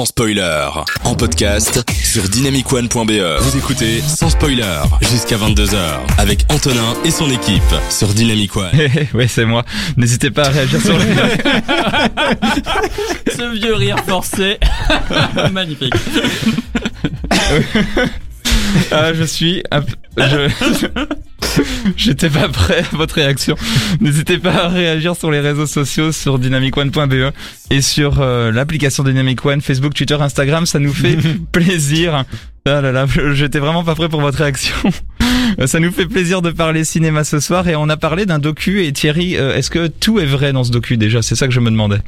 sans spoiler. En podcast sur dynamicone.be. Vous écoutez sans spoiler jusqu'à 22h avec Antonin et son équipe sur Dynamic One. ouais, c'est moi. N'hésitez pas à réagir sur le... Ce vieux rire forcé. Magnifique. Ah, je suis peu- je J'étais pas prêt à votre réaction. N'hésitez pas à réagir sur les réseaux sociaux sur dynamicone.be et sur euh, l'application Dynamic One, Facebook, Twitter, Instagram, ça nous fait plaisir. Ah là là, j'étais vraiment pas prêt pour votre réaction. Euh, Ça nous fait plaisir de parler cinéma ce soir et on a parlé d'un docu et Thierry, euh, est-ce que tout est vrai dans ce docu déjà? C'est ça que je me demandais.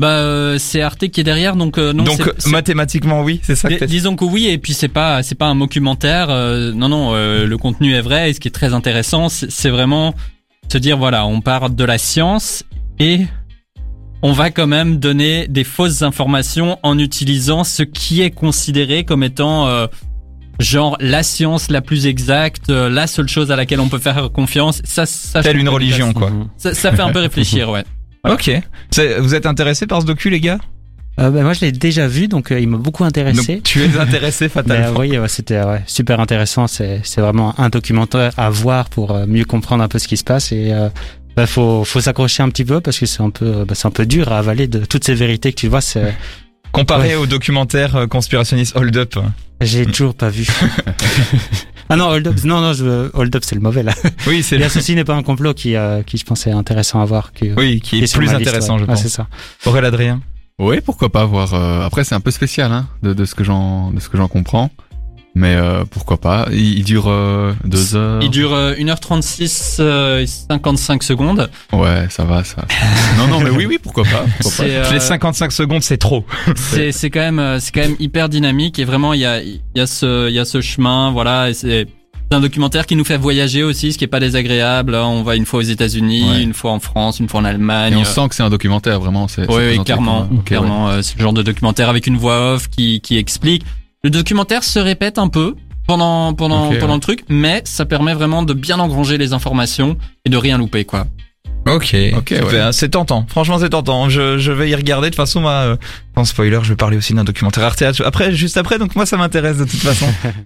Bah, euh, c'est Arte qui est derrière, donc euh, non. Donc mathématiquement oui, c'est ça que Disons que oui, et puis c'est pas c'est pas un documentaire. euh, non, non, euh, le contenu est vrai. Et ce qui est très intéressant, c'est vraiment se dire voilà, on part de la science et on va quand même donner des fausses informations en utilisant ce qui est considéré comme étant euh, genre la science la plus exacte, euh, la seule chose à laquelle on peut faire confiance. Ça, ça Telle une religion quoi. Ça, ça fait un peu réfléchir, ouais. Ok. C'est- Vous êtes intéressé par ce docu les gars? Euh, bah, moi, je l'ai déjà vu, donc euh, il m'a beaucoup intéressé. Donc tu es intéressé Mais, fatalement. euh, oui, ouais, c'était ouais, super intéressant. C'est c'est vraiment un documentaire à voir pour euh, mieux comprendre un peu ce qui se passe et bah, faut faut s'accrocher un petit peu parce que c'est un peu bah, c'est un peu dur à avaler de toutes ces vérités que tu vois. C'est Comparé Ouais. au documentaire conspirationniste Hold Up. j'ai toujours pas vu. ah non, Hold Up, non non, je, Hold Up c'est le mauvais là. Oui, c'est Et le... ceci n'est pas un complot qui euh, qui je pensais intéressant à voir. Que, oui, qui est plus liste, intéressant, ouais. je pense. c'est ça. Aurélien Adrien? Oui, pourquoi pas voir. euh, après, c'est un peu spécial, hein, de, de ce que j'en, de ce que j'en comprends. Mais euh, pourquoi pas. Il, il dure euh, deux heures. Il dure euh, 1h36 euh, et 55 secondes. Ouais, ça va, ça. non, non, mais oui, oui, pourquoi pas. pourquoi pas. C'est euh, Les 55 secondes, c'est trop. c'est c'est quand même euh, c'est quand même hyper dynamique et vraiment il y a il y a ce il y a ce chemin voilà et c'est c'est un documentaire qui nous fait voyager aussi, ce qui est pas désagréable. hein. On va une fois aux États-Unis, Ouais. une fois en France, une fois en Allemagne. Et on sent que c'est un documentaire, vraiment. C'est, c'est Oui, oui, présenté clairement, ouais. clairement. euh, c'est le genre de documentaire avec une voix off qui qui explique. Le documentaire se répète un peu pendant pendant pendant ouais. le truc, mais ça permet vraiment de bien engranger les informations et de rien louper quoi. Ok. Ok, Super. ouais. C'est tentant. Franchement, c'est tentant. Je, je vais y regarder. De toute façon, moi, euh, sans spoiler, je vais parler aussi d'un documentaire Arte. Après, juste après, donc moi, ça m'intéresse de toute façon.